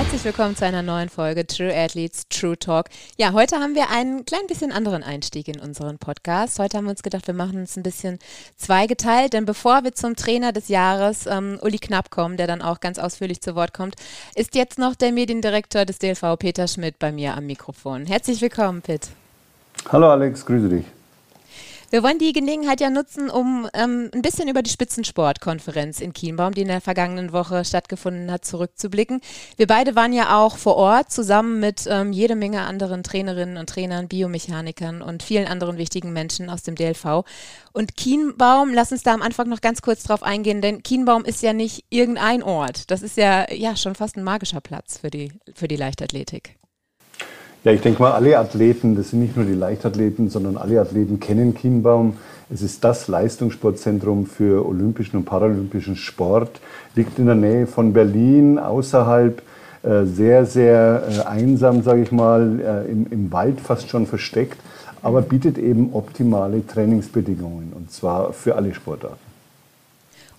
Herzlich willkommen zu einer neuen Folge True Athletes True Talk. Ja, heute haben wir einen klein bisschen anderen Einstieg in unseren Podcast. Heute haben wir uns gedacht, wir machen es ein bisschen zweigeteilt, denn bevor wir zum Trainer des Jahres, ähm, Uli Knapp, kommen, der dann auch ganz ausführlich zu Wort kommt, ist jetzt noch der Mediendirektor des DLV, Peter Schmidt, bei mir am Mikrofon. Herzlich willkommen, Pitt. Hallo Alex, grüße dich. Wir wollen die Gelegenheit ja nutzen, um ähm, ein bisschen über die Spitzensportkonferenz in Kienbaum, die in der vergangenen Woche stattgefunden hat, zurückzublicken. Wir beide waren ja auch vor Ort zusammen mit ähm, jede Menge anderen Trainerinnen und Trainern, Biomechanikern und vielen anderen wichtigen Menschen aus dem DLV. Und Kienbaum, lass uns da am Anfang noch ganz kurz drauf eingehen, denn Kienbaum ist ja nicht irgendein Ort. Das ist ja, ja schon fast ein magischer Platz für die, für die Leichtathletik. Ja, ich denke mal, alle Athleten, das sind nicht nur die Leichtathleten, sondern alle Athleten kennen Kienbaum. Es ist das Leistungssportzentrum für olympischen und paralympischen Sport, liegt in der Nähe von Berlin, außerhalb äh, sehr, sehr äh, einsam, sage ich mal, äh, im, im Wald fast schon versteckt, aber bietet eben optimale Trainingsbedingungen und zwar für alle Sportarten.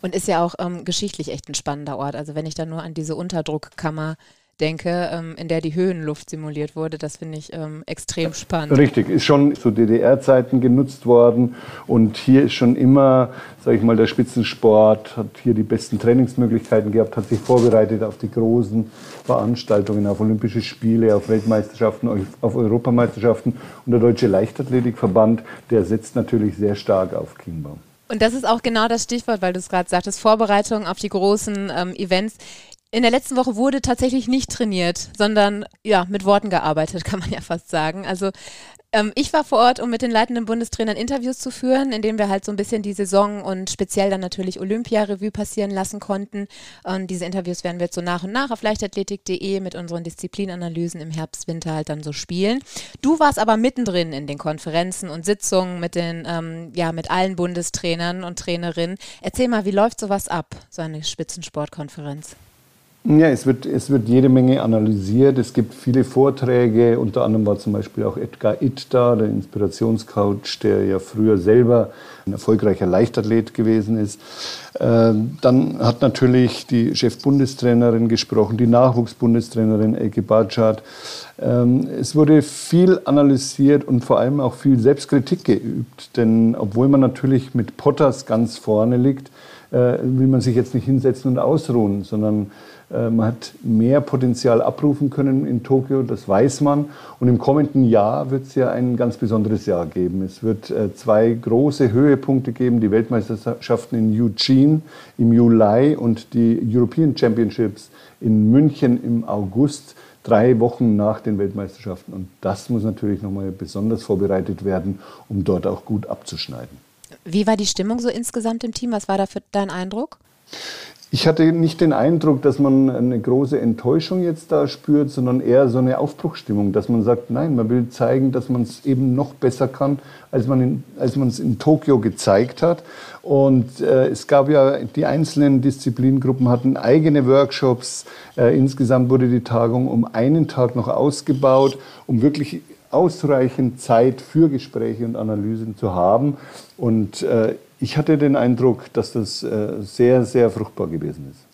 Und ist ja auch ähm, geschichtlich echt ein spannender Ort. Also wenn ich da nur an diese Unterdruckkammer denke, ähm, in der die Höhenluft simuliert wurde. Das finde ich ähm, extrem spannend. Richtig, ist schon zu DDR-Zeiten genutzt worden und hier ist schon immer, sage ich mal, der Spitzensport hat hier die besten Trainingsmöglichkeiten gehabt, hat sich vorbereitet auf die großen Veranstaltungen, auf Olympische Spiele, auf Weltmeisterschaften, auf Europameisterschaften und der Deutsche Leichtathletikverband, der setzt natürlich sehr stark auf Chiembaum. Und das ist auch genau das Stichwort, weil du es gerade sagtest, Vorbereitung auf die großen ähm, Events. In der letzten Woche wurde tatsächlich nicht trainiert, sondern ja, mit Worten gearbeitet, kann man ja fast sagen. Also ähm, ich war vor Ort, um mit den leitenden Bundestrainern Interviews zu führen, indem wir halt so ein bisschen die Saison und speziell dann natürlich Olympia-Revue passieren lassen konnten. Und diese Interviews werden wir jetzt so nach und nach auf leichtathletik.de mit unseren Disziplinanalysen im Herbst, Winter halt dann so spielen. Du warst aber mittendrin in den Konferenzen und Sitzungen mit den, ähm, ja, mit allen Bundestrainern und Trainerinnen. Erzähl mal, wie läuft sowas ab, so eine Spitzensportkonferenz? Ja, es wird, es wird jede Menge analysiert. Es gibt viele Vorträge. Unter anderem war zum Beispiel auch Edgar Itt da, der Inspirationscoach, der ja früher selber ein erfolgreicher Leichtathlet gewesen ist. Ähm, dann hat natürlich die Chefbundestrainerin gesprochen, die Nachwuchsbundestrainerin Elke Bartschat. Ähm, es wurde viel analysiert und vor allem auch viel Selbstkritik geübt. Denn obwohl man natürlich mit Potters ganz vorne liegt, äh, will man sich jetzt nicht hinsetzen und ausruhen, sondern man hat mehr Potenzial abrufen können in Tokio, das weiß man. Und im kommenden Jahr wird es ja ein ganz besonderes Jahr geben. Es wird äh, zwei große Höhepunkte geben, die Weltmeisterschaften in Eugene im Juli und die European Championships in München im August, drei Wochen nach den Weltmeisterschaften. Und das muss natürlich nochmal besonders vorbereitet werden, um dort auch gut abzuschneiden. Wie war die Stimmung so insgesamt im Team? Was war da für dein Eindruck? Ich hatte nicht den Eindruck, dass man eine große Enttäuschung jetzt da spürt, sondern eher so eine Aufbruchsstimmung, dass man sagt, nein, man will zeigen, dass man es eben noch besser kann, als man, in, es in Tokio gezeigt hat. Und äh, es gab ja, die einzelnen Disziplingruppen hatten eigene Workshops. Äh, insgesamt wurde die Tagung um einen Tag noch ausgebaut, um wirklich ausreichend Zeit für Gespräche und Analysen zu haben. Und äh, ich hatte den Eindruck, dass das äh, sehr, sehr fruchtbar gewesen ist.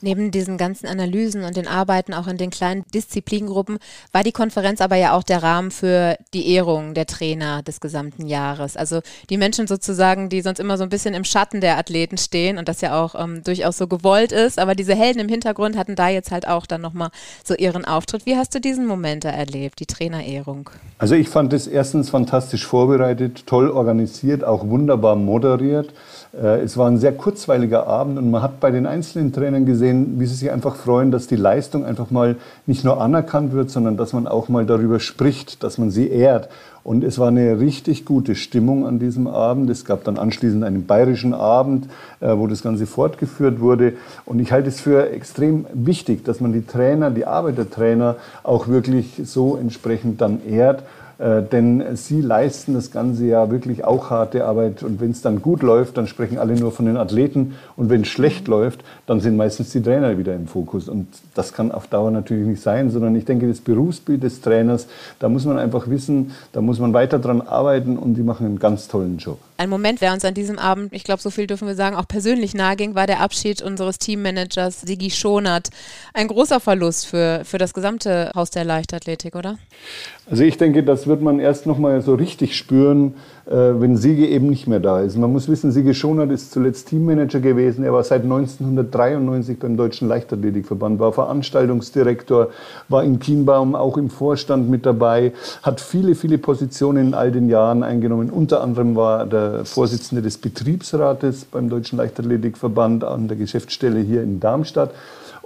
Neben diesen ganzen Analysen und den Arbeiten auch in den kleinen Disziplingruppen war die Konferenz aber ja auch der Rahmen für die Ehrung der Trainer des gesamten Jahres. Also die Menschen sozusagen, die sonst immer so ein bisschen im Schatten der Athleten stehen und das ja auch ähm, durchaus so gewollt ist, aber diese Helden im Hintergrund hatten da jetzt halt auch dann nochmal so ihren Auftritt. Wie hast du diesen Moment da erlebt, die Trainerehrung? Also ich fand es erstens fantastisch vorbereitet, toll organisiert, auch wunderbar moderiert. Äh, es war ein sehr kurzweiliger Abend und man hat bei den einzelnen Trainern gesehen, wie sie sich einfach freuen, dass die Leistung einfach mal nicht nur anerkannt wird, sondern dass man auch mal darüber spricht, dass man sie ehrt. Und es war eine richtig gute Stimmung an diesem Abend. Es gab dann anschließend einen bayerischen Abend, äh, wo das Ganze fortgeführt wurde. Und ich halte es für extrem wichtig, dass man die Trainer, die Arbeit der Trainer auch wirklich so entsprechend dann ehrt Äh, denn sie leisten das ganze Jahr wirklich auch harte Arbeit. Und wenn es dann gut läuft, dann sprechen alle nur von den Athleten. Und wenn es schlecht läuft, dann sind meistens die Trainer wieder im Fokus. Und das kann auf Dauer natürlich nicht sein, sondern ich denke, das Berufsbild des Trainers, da muss man einfach wissen, da muss man weiter dran arbeiten und die machen einen ganz tollen Job. Ein Moment, der uns an diesem Abend, ich glaube, so viel dürfen wir sagen, auch persönlich nahe ging, war der Abschied unseres Teammanagers Sigi Schonert. Ein großer Verlust für, für das gesamte Haus der Leichtathletik, oder? Also ich denke, das wird man erst noch mal so richtig spüren, äh, wenn Siege eben nicht mehr da ist. Man muss wissen, Siege Schonert ist zuletzt Teammanager gewesen. Er war seit 1993 beim Deutschen Leichtathletikverband, war Veranstaltungsdirektor, war in Kienbaum auch im Vorstand mit dabei, hat viele, viele Positionen in all den Jahren eingenommen. Unter anderem war der Vorsitzende des Betriebsrates beim Deutschen Leichtathletikverband an der Geschäftsstelle hier in Darmstadt.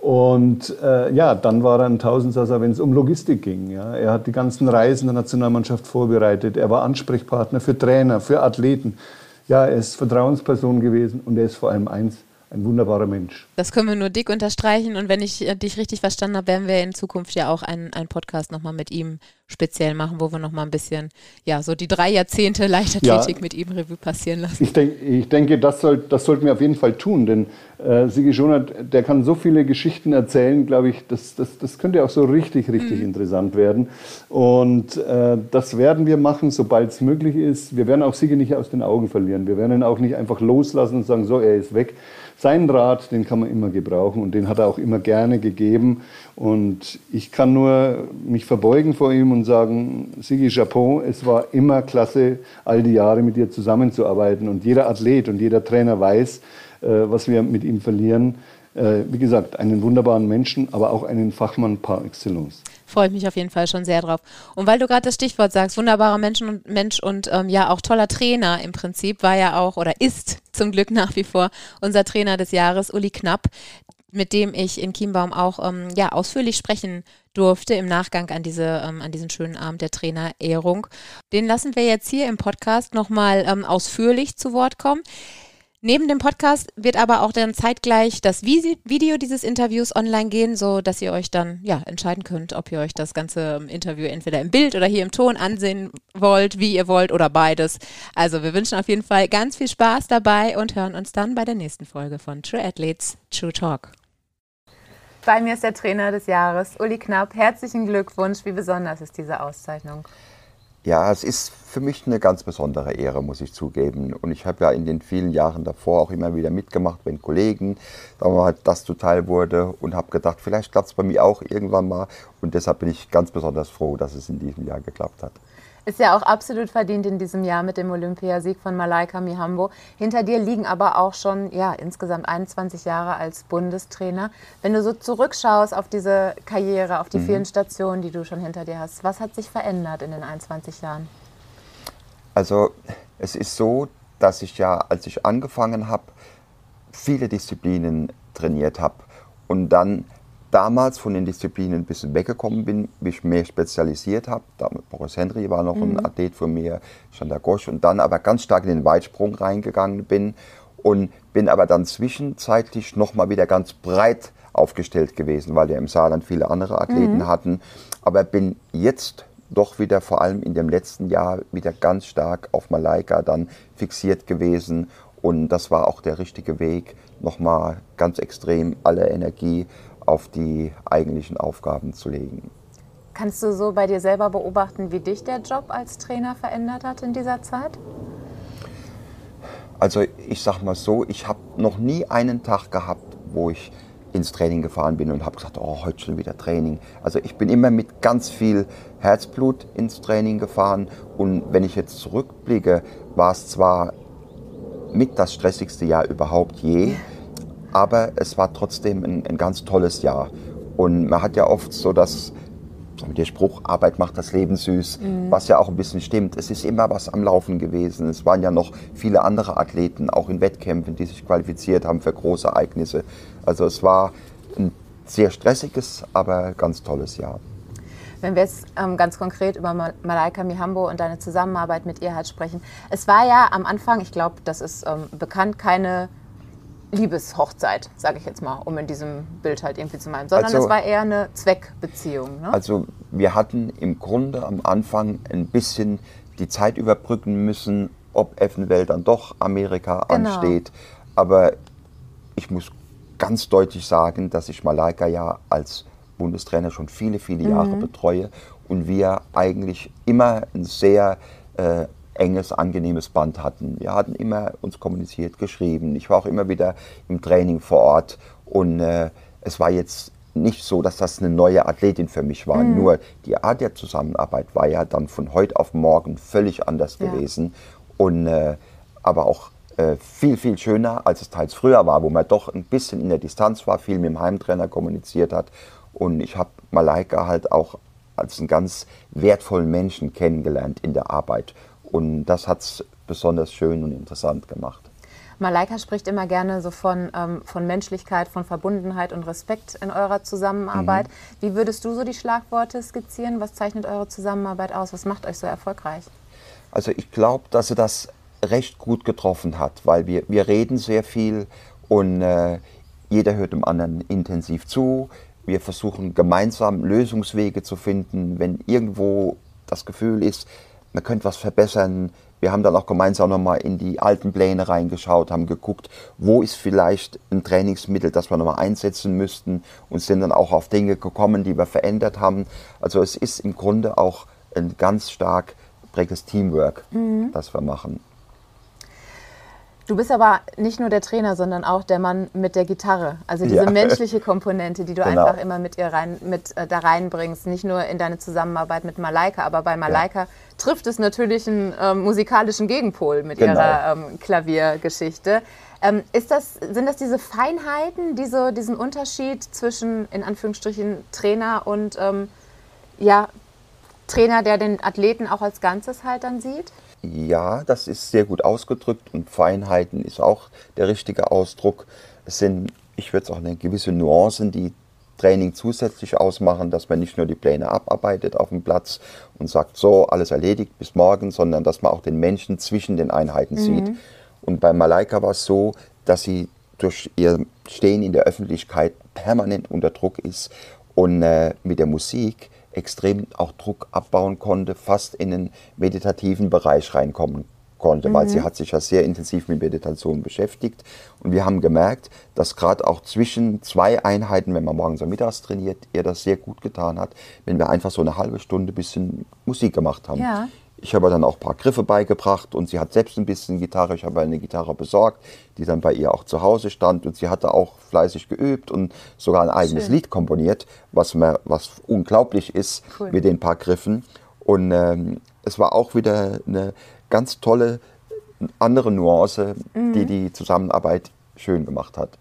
Und äh, ja, dann war er ein Tausendsasser, wenn es um Logistik ging. Ja. Er hat die ganzen Reisen der Nationalmannschaft vorbereitet. Er war Ansprechpartner für Trainer, für Athleten. Ja, er ist Vertrauensperson gewesen und er ist vor allem eins, ein wunderbarer Mensch. Das können wir nur dick unterstreichen. Und wenn ich äh, dich richtig verstanden habe, werden wir in Zukunft ja auch einen, einen Podcast nochmal mit ihm speziell machen, wo wir nochmal ein bisschen, ja, so die drei Jahrzehnte Leichtathletik ja, mit ihm Revue passieren lassen. Ich, denk, ich denke, das, soll, das sollten wir auf jeden Fall tun, denn äh, Sigi Schonert, der kann so viele Geschichten erzählen, glaube ich, das, das, das könnte auch so richtig, richtig mhm. interessant werden. Und äh, das werden wir machen, sobald es möglich ist. Wir werden auch Sigi nicht aus den Augen verlieren. Wir werden ihn auch nicht einfach loslassen und sagen, so, er ist weg seinen Rat, den kann man immer gebrauchen und den hat er auch immer gerne gegeben. Und ich kann nur mich verbeugen vor ihm und sagen, Sigi Japon, es war immer klasse, all die Jahre mit dir zusammenzuarbeiten. Und jeder Athlet und jeder Trainer weiß, äh, was wir mit ihm verlieren. Äh, wie gesagt, einen wunderbaren Menschen, aber auch einen Fachmann par excellence freue ich mich auf jeden Fall schon sehr drauf. Und weil du gerade das Stichwort sagst, wunderbarer Mensch und Mensch und ähm, ja auch toller Trainer im Prinzip, war ja auch oder ist zum Glück nach wie vor unser Trainer des Jahres, Uli Knapp, mit dem ich in Chiembaum auch ähm, ja ausführlich sprechen durfte im Nachgang an diese ähm, an diesen schönen Abend der Trainerehrung. Den lassen wir jetzt hier im Podcast nochmal ähm, ausführlich zu Wort kommen. Neben dem Podcast wird aber auch dann zeitgleich das Video dieses Interviews online gehen, so dass ihr euch dann ja entscheiden könnt, ob ihr euch das ganze ähm, Interview entweder im Bild oder hier im Ton ansehen wollt, wie ihr wollt oder beides. Also wir wünschen auf jeden Fall ganz viel Spaß dabei und hören uns dann bei der nächsten Folge von True Athletes True Talk. Bei mir ist der Trainer des Jahres, Uli Knapp. Herzlichen Glückwunsch. Wie besonders ist diese Auszeichnung? Ja, es ist für mich eine ganz besondere Ehre, muss ich zugeben. Und ich habe ja in den vielen Jahren davor auch immer wieder mitgemacht, wenn Kollegen sagen wir mal, das zuteil wurde und habe gedacht, vielleicht klappt es bei mir auch irgendwann mal. Und deshalb bin ich ganz besonders froh, dass es in diesem Jahr geklappt hat. Ist ja auch absolut verdient in diesem Jahr mit dem Olympiasieg von Malaika Mihambo. Hinter dir liegen aber auch schon ja, insgesamt 21 Jahre als Bundestrainer. Wenn du so zurückschaust auf diese Karriere, auf die mhm. vielen Stationen, die du schon hinter dir hast, was hat sich verändert in den 21 Jahren? Also es ist so, dass ich ja, als ich angefangen habe, viele Disziplinen trainiert habe und dann damals von den Disziplinen ein bisschen weggekommen bin, mich mehr spezialisiert habe. Boris Henry war noch mhm. ein Athlet von mir, Chandra Gosch und dann aber ganz stark in den Weitsprung reingegangen bin und bin aber dann zwischenzeitlich nochmal wieder ganz breit aufgestellt gewesen, weil wir im Saarland viele andere Athleten mhm. hatten. Aber bin jetzt doch wieder vor allem in dem letzten Jahr wieder ganz stark auf Malaika dann fixiert gewesen und das war auch der richtige Weg, nochmal ganz extrem alle Energie auf die eigentlichen Aufgaben zu legen. Kannst du so bei dir selber beobachten, wie dich der Job als Trainer verändert hat in dieser Zeit? Also ich sag mal so, ich habe noch nie einen Tag gehabt, wo ich ins Training gefahren bin und habe gesagt, oh, heute schon wieder Training. Also ich bin immer mit ganz viel Herzblut ins Training gefahren und wenn ich jetzt zurückblicke, war es zwar mit das stressigste Jahr überhaupt je, aber es war trotzdem ein, ein ganz tolles Jahr. Und man hat ja oft so das, der Spruch, Arbeit macht das Leben süß, mhm. was ja auch ein bisschen stimmt. Es ist immer was am Laufen gewesen. Es waren ja noch viele andere Athleten, auch in Wettkämpfen, die sich qualifiziert haben für große Ereignisse. Also es war ein sehr stressiges, aber ganz tolles Jahr. Wenn wir jetzt ähm, ganz konkret über Malaika Mihambo und deine Zusammenarbeit mit ihr halt sprechen. Es war ja am Anfang, ich glaube, das ist ähm, bekannt, keine Liebeshochzeit, sage ich jetzt mal, um in diesem Bild halt irgendwie zu meinen, sondern also, es war eher eine Zweckbeziehung. Ne? Also wir hatten im Grunde am Anfang ein bisschen die Zeit überbrücken müssen, ob eventuell dann doch Amerika genau. ansteht. Aber ich muss ganz deutlich sagen, dass ich Malaika ja als Bundestrainer schon viele, viele Jahre mhm. betreue und wir eigentlich immer ein sehr äh, enges, angenehmes Band hatten. Wir hatten immer uns kommuniziert, geschrieben. Ich war auch immer wieder im Training vor Ort und äh, es war jetzt nicht so, dass das eine neue Athletin für mich war. Mhm. Nur die Art der Zusammenarbeit war ja dann von heute auf morgen völlig anders ja. gewesen und äh, aber auch äh, viel, viel schöner, als es teils früher war, wo man doch ein bisschen in der Distanz war, viel mit dem Heimtrainer kommuniziert hat. Und ich habe Malaika halt auch als einen ganz wertvollen Menschen kennengelernt in der Arbeit. Und das hat es besonders schön und interessant gemacht. Malaika spricht immer gerne so von, ähm, von Menschlichkeit, von Verbundenheit und Respekt in eurer Zusammenarbeit. Mhm. Wie würdest du so die Schlagworte skizzieren? Was zeichnet eure Zusammenarbeit aus? Was macht euch so erfolgreich? Also ich glaube, dass sie das recht gut getroffen hat, weil wir, wir reden sehr viel und äh, jeder hört dem anderen intensiv zu. Wir versuchen gemeinsam Lösungswege zu finden, wenn irgendwo das Gefühl ist, man könnte was verbessern. Wir haben dann auch gemeinsam nochmal in die alten Pläne reingeschaut, haben geguckt, wo ist vielleicht ein Trainingsmittel, das wir nochmal einsetzen müssten und sind dann auch auf Dinge gekommen, die wir verändert haben. Also es ist im Grunde auch ein ganz stark präges Teamwork, mhm. das wir machen. Du bist aber nicht nur der Trainer, sondern auch der Mann mit der Gitarre. Also diese ja. menschliche Komponente, die du genau. einfach immer mit ihr rein, mit äh, da reinbringst. Nicht nur in deine Zusammenarbeit mit Malaika, aber bei Malaika ja. trifft es natürlich einen äh, musikalischen Gegenpol mit genau. ihrer ähm, Klaviergeschichte. Ähm, ist das, sind das diese Feinheiten, diese, diesen Unterschied zwischen, in Anführungsstrichen, Trainer und ähm, ja, Trainer, der den Athleten auch als Ganzes halt dann sieht? Ja, das ist sehr gut ausgedrückt und Feinheiten ist auch der richtige Ausdruck. Es sind, ich würde sagen, gewisse Nuancen, die Training zusätzlich ausmachen, dass man nicht nur die Pläne abarbeitet auf dem Platz und sagt, so, alles erledigt bis morgen, sondern dass man auch den Menschen zwischen den Einheiten mhm. sieht. Und bei Malaika war es so, dass sie durch ihr Stehen in der Öffentlichkeit permanent unter Druck ist und äh, mit der Musik extrem auch Druck abbauen konnte, fast in den meditativen Bereich reinkommen konnte, mhm. weil sie mhm. hat sich ja sehr intensiv mit Meditation beschäftigt. Und wir haben gemerkt, dass gerade auch zwischen zwei Einheiten, wenn man morgens und mittags trainiert, ihr das sehr gut getan hat, wenn wir einfach so eine halbe Stunde bisschen Musik gemacht haben. Ja. Ich habe dann auch ein paar Griffe beigebracht und sie hat selbst ein bisschen Gitarre. Ich habe eine Gitarre besorgt, die dann bei ihr auch zu Hause stand und sie hatte auch fleißig geübt und sogar ein eigenes Schön. Lied komponiert, was, mir, was unglaublich ist cool. mit den paar Griffen. Und ähm, es war auch wieder eine ganz tolle andere Nuance, mhm. die die Zusammenarbeit schön gemacht hat.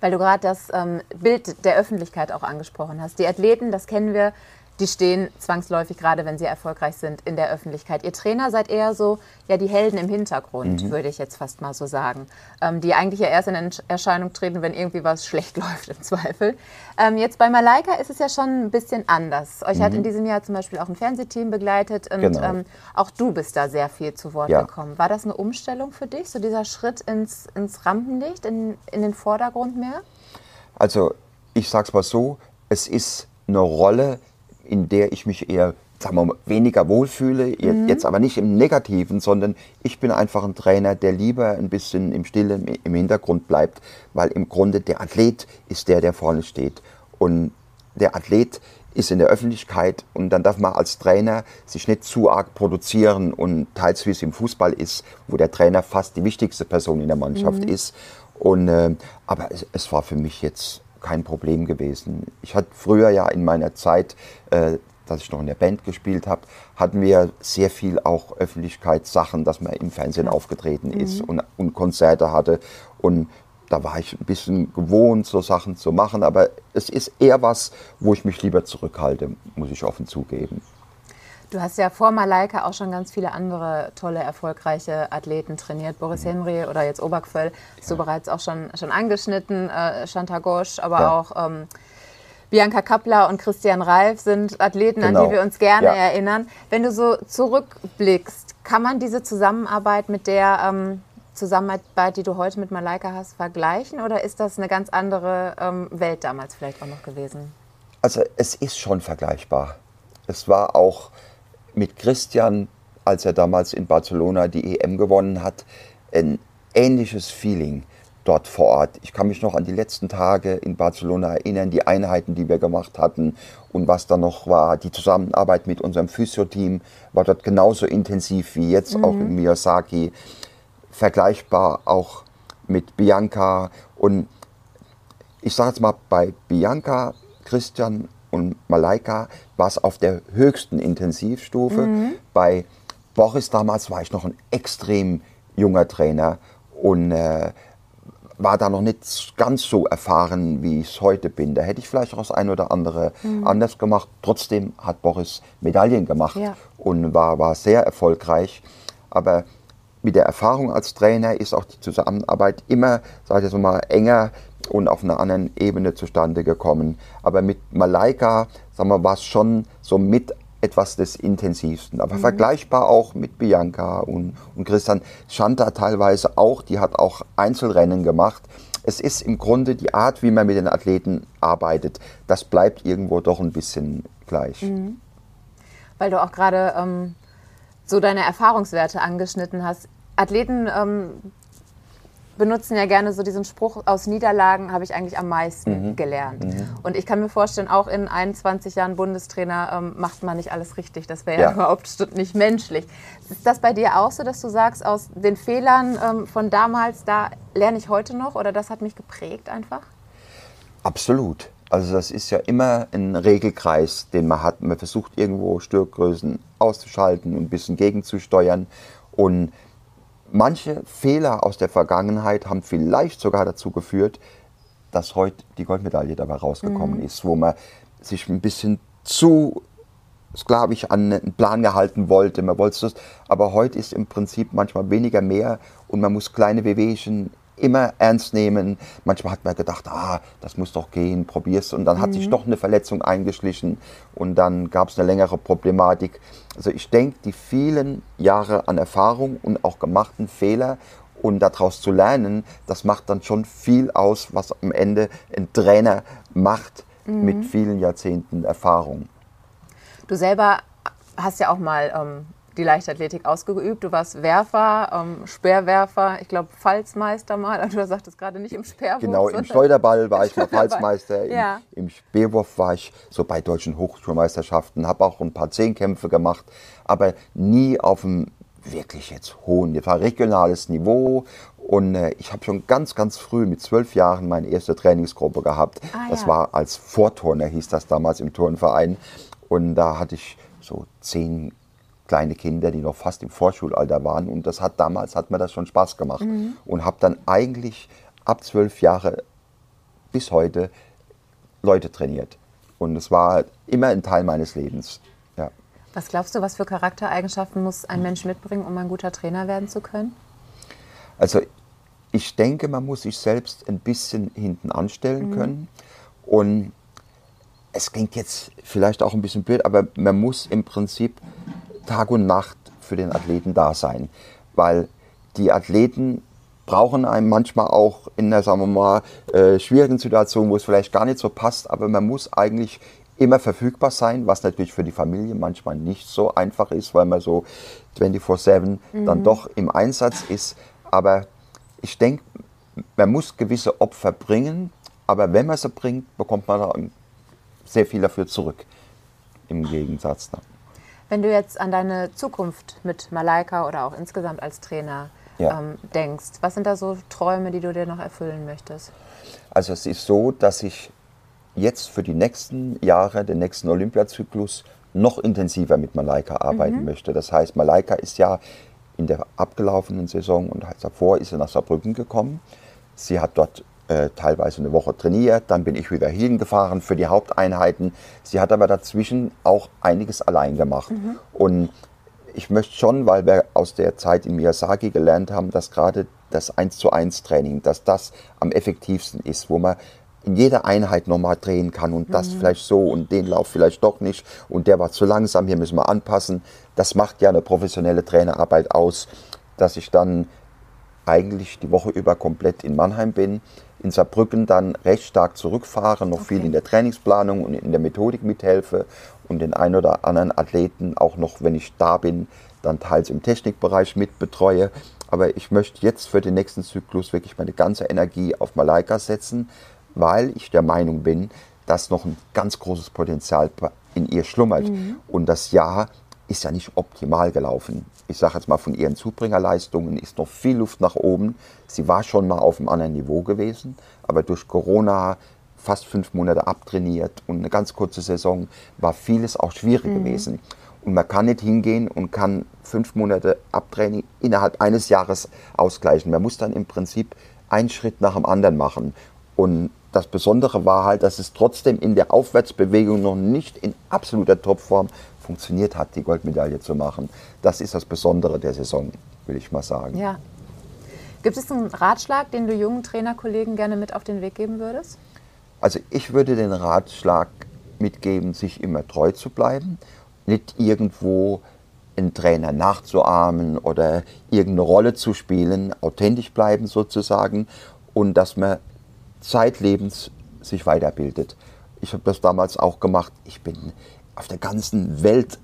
Weil du gerade das ähm, Bild der Öffentlichkeit auch angesprochen hast. Die Athleten, das kennen wir, die stehen zwangsläufig, gerade wenn sie erfolgreich sind, in der Öffentlichkeit. Ihr Trainer seid eher so, ja, die Helden im Hintergrund, mhm. würde ich jetzt fast mal so sagen, ähm, die eigentlich ja erst in Erscheinung treten, wenn irgendwie was schlecht läuft im Zweifel. Ähm, jetzt bei Malaika ist es ja schon ein bisschen anders. Euch mhm. hat in diesem Jahr zum Beispiel auch ein Fernsehteam begleitet und genau. ähm, auch du bist da sehr viel zu Wort ja. gekommen. War das eine Umstellung für dich, so dieser Schritt ins, ins Rampenlicht, in, in den Vordergrund mehr? Also ich sag's mal so, es ist eine Rolle, in der ich mich eher sagen wir mal, weniger wohlfühle, mhm. jetzt aber nicht im Negativen, sondern ich bin einfach ein Trainer, der lieber ein bisschen im Stillen, im Hintergrund bleibt, weil im Grunde der Athlet ist der, der vorne steht. Und der Athlet ist in der Öffentlichkeit und dann darf man als Trainer sich nicht zu arg produzieren und teils wie es im Fußball ist, wo der Trainer fast die wichtigste Person in der Mannschaft mhm. ist. Und, äh, aber es, es war für mich jetzt kein Problem gewesen. Ich hatte früher ja in meiner Zeit, äh, dass ich noch in der Band gespielt habe, hatten wir sehr viel auch Öffentlichkeitssachen, dass man im Fernsehen ja. aufgetreten ist mhm. und, und Konzerte hatte. Und da war ich ein bisschen gewohnt, so Sachen zu machen. Aber es ist eher was, wo ich mich lieber zurückhalte, muss ich offen zugeben. Du hast ja vor Malaika auch schon ganz viele andere tolle, erfolgreiche Athleten trainiert. Boris mhm. Henry oder jetzt Obergföll hast ja. du bereits auch schon, schon angeschnitten. Äh, Chantal Gosch, aber ja. auch ähm, Bianca Kappler und Christian Reif sind Athleten, genau. an die genau. wir uns gerne ja. erinnern. Wenn du so zurückblickst, kann man diese Zusammenarbeit mit der ähm, Zusammenarbeit, die du heute mit Malaika hast, vergleichen? Oder ist das eine ganz andere ähm, Welt damals vielleicht auch noch gewesen? Also es ist schon vergleichbar es war auch mit Christian, als er damals in Barcelona die EM gewonnen hat, ein ähnliches Feeling dort vor Ort. Ich kann mich noch an die letzten Tage in Barcelona erinnern, die Einheiten, die wir gemacht hatten und was da noch war. Die Zusammenarbeit mit unserem Physio-Team war dort genauso intensiv wie jetzt mhm. auch in Miyazaki. Vergleichbar auch mit Bianca und ich sage jetzt mal, bei Bianca, Christian und Malaika war es auf der höchsten Intensivstufe. Mhm. Bei Boris damals war ich noch ein extrem junger Trainer und äh, war da noch nicht ganz so erfahren, wie ich es heute bin. Da hätte ich vielleicht auch das ein oder andere mhm. anders gemacht. Trotzdem hat Boris Medaillen gemacht ja. und war, war sehr erfolgreich. Aber mit der Erfahrung als Trainer ist auch die Zusammenarbeit immer, sage ich so mal, enger und auf einer anderen Ebene zustande gekommen. Aber mit Malaika, sagen wir, war es schon so mit etwas des Intensivsten. Aber mhm. vergleichbar auch mit Bianca und, und Christian. Shanta teilweise auch, die hat auch Einzelrennen gemacht. Es ist im Grunde die Art, wie man mit den Athleten arbeitet. Das bleibt irgendwo doch ein bisschen gleich. Mhm. Weil du auch gerade ähm, so deine Erfahrungswerte angeschnitten hast. Athleten ähm, benutzen ja gerne so diesen Spruch, aus Niederlagen habe ich eigentlich am meisten mhm. gelernt. Mhm. Und ich kann mir vorstellen, auch in 21 Jahren Bundestrainer ähm, macht man nicht alles richtig. Das wäre ja. ja. überhaupt nicht menschlich. Ist das bei dir auch so, dass du sagst, aus den Fehlern ähm, von damals, da lerne ich heute noch oder das hat mich geprägt einfach? Absolut. Also das ist ja immer ein Regelkreis, den man hat. Man versucht irgendwo Störgrößen auszuschalten und ein bisschen gegenzusteuern. Und manche Fehler aus der Vergangenheit haben vielleicht sogar dazu geführt, dass heute die Goldmedaille dabei rausgekommen mhm. ist, wo man sich ein bisschen zu sklavisch an einen Plan gehalten wollte. Man wollte das, aber heute ist im Prinzip manchmal weniger mehr und man muss kleine Wehwehchen immer ernst nehmen. Manchmal hat man gedacht, ah, das muss doch gehen, probier's. Und dann mhm. hat sich mhm. doch eine Verletzung eingeschlichen und dann gab es eine längere Problematik. Also ich denke, die vielen Jahre an Erfahrung und auch gemachten Fehler und daraus zu lernen, das macht dann schon viel aus, was am Ende ein Trainer macht mhm. mit vielen Jahrzehnten Erfahrung. Du selber hast ja auch mal ähm, die Leichtathletik ausgeübt. Du warst Werfer, ähm, Speerwerfer, ich glaube Pfalzmeister mal. Du sagtest gerade nicht im Speerwurf. Genau, im Schleuderball war ich mal Pfalzmeister. ja. Im, Im Speerwurf war ich so bei deutschen Hochschulmeisterschaften, habe auch ein paar Zehnkämpfe gemacht, aber nie auf einem wirklich jetzt hohen, das war regionales Niveau und äh, ich habe schon ganz, ganz früh mit zwölf Jahren meine erste Trainingsgruppe gehabt. Ah, das ja. war als Vorturner, hieß das damals im Turnverein. Und da hatte ich so zehn kleine Kinder, die noch fast im Vorschulalter waren. Und das hat damals hat mir das schon Spaß gemacht. Mhm. Und habe dann eigentlich ab zwölf Jahre bis heute Leute trainiert. Und es war immer ein Teil meines Lebens. Ja. Was glaubst du, was für Charaktereigenschaften muss ein Mensch mitbringen, um ein guter Trainer werden zu können? Also ich denke, man muss sich selbst ein bisschen hinten anstellen mhm. können. Und es klingt jetzt vielleicht auch ein bisschen blöd, aber man muss im Prinzip Tag und Nacht für den Athleten da sein. Weil die Athleten brauchen einen manchmal auch in einer, sagen wir mal, äh, schwierigen Situation, wo es vielleicht gar nicht so passt, aber man muss eigentlich immer verfügbar sein, was natürlich für die Familie manchmal nicht so einfach ist, weil man so 24-7 mhm. dann doch im Einsatz ist. Aber ich denke, man muss gewisse Opfer bringen, aber wenn man sie bringt, bekommt man sehr viel dafür zurück. Im Gegensatz. Dann. Wenn du jetzt an deine Zukunft mit Malaika oder auch insgesamt als Trainer ja. ähm, denkst, was sind da so Träume, die du dir noch erfüllen möchtest? Also es ist so, dass ich jetzt für die nächsten Jahre, den nächsten Olympiazyklus, noch intensiver mit Malaika arbeiten mhm. möchte. Das heißt, Malaika ist ja in der abgelaufenen Saison und davor ist sie nach Saarbrücken gekommen. Sie hat dort äh, teilweise eine Woche trainiert, dann bin ich wieder hingefahren für die Haupteinheiten. Sie hat aber dazwischen auch einiges allein gemacht. Mhm. Und ich möchte schon, weil wir aus der Zeit in Miyazaki gelernt haben, dass gerade das 1 zu 1 Training, dass das am effektivsten ist, wo man in jeder Einheit nochmal drehen kann und das mhm. vielleicht so und den Lauf vielleicht doch nicht und der war zu langsam, hier müssen wir anpassen. Das macht ja eine professionelle Trainerarbeit aus, dass ich dann eigentlich die Woche über komplett in Mannheim bin, in Saarbrücken dann recht stark zurückfahre, noch okay. viel in der Trainingsplanung und in der Methodik mithelfe und den ein oder anderen Athleten auch noch, wenn ich da bin, dann teils im Technikbereich mit betreue. Aber ich möchte jetzt für den nächsten Zyklus wirklich meine ganze Energie auf Malaika setzen, weil ich der Meinung bin, dass noch ein ganz großes Potenzial in ihr schlummert. Mhm. Und das Jahr ist ja nicht optimal gelaufen. Ich sage jetzt mal, von ihren Zubringerleistungen ist noch viel Luft nach oben. Sie war schon mal auf einem anderen Niveau gewesen, aber durch Corona fast fünf Monate abtrainiert und eine ganz kurze Saison war vieles auch schwierig mhm. gewesen. Und man kann nicht hingehen und kann fünf Monate Abtraining innerhalb eines Jahres ausgleichen. Man muss dann im Prinzip einen Schritt nach dem anderen machen. Und das Besondere war halt, dass es trotzdem in der Aufwärtsbewegung noch nicht in absoluter Topform funktioniert hat, die Goldmedaille zu machen. Das ist das Besondere der Saison, will ich mal sagen. Ja. Gibt es einen Ratschlag, den du jungen Trainerkollegen gerne mit auf den Weg geben würdest? Also ich würde den Ratschlag mitgeben, sich immer treu zu bleiben nicht irgendwo einen Trainer nachzuahmen oder irgendeine Rolle zu spielen, authentisch bleiben sozusagen und dass man zeitlebens sich weiterbildet. Ich habe das damals auch gemacht. Ich bin auf der ganzen Welt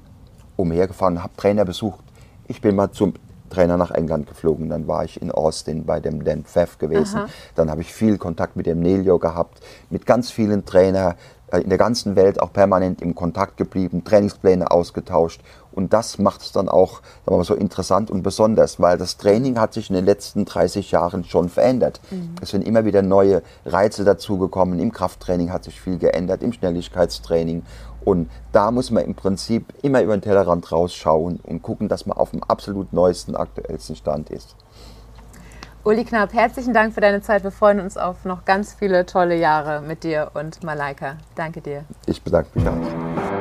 umhergefahren, habe Trainer besucht. Ich bin mal zum Trainer nach England geflogen, dann war ich in Austin bei dem Dan Pfaff gewesen. Aha. Dann habe ich viel Kontakt mit dem Nelio gehabt, mit ganz vielen Trainern äh, in der ganzen Welt auch permanent im Kontakt geblieben, Trainingspläne ausgetauscht. Und das macht es dann auch sagen wir so interessant und besonders, weil das Training hat sich in den letzten 30 Jahren schon verändert. Mhm. Es sind immer wieder neue Reize dazugekommen. Im Krafttraining hat sich viel geändert, im Schnelligkeitstraining. Und da muss man im Prinzip immer über den Tellerrand rausschauen und gucken, dass man auf dem absolut neuesten, aktuellsten Stand ist. Uli Knapp, herzlichen Dank für deine Zeit. Wir freuen uns auf noch ganz viele tolle Jahre mit dir und Malaika. Danke dir. Ich bedanke mich auch.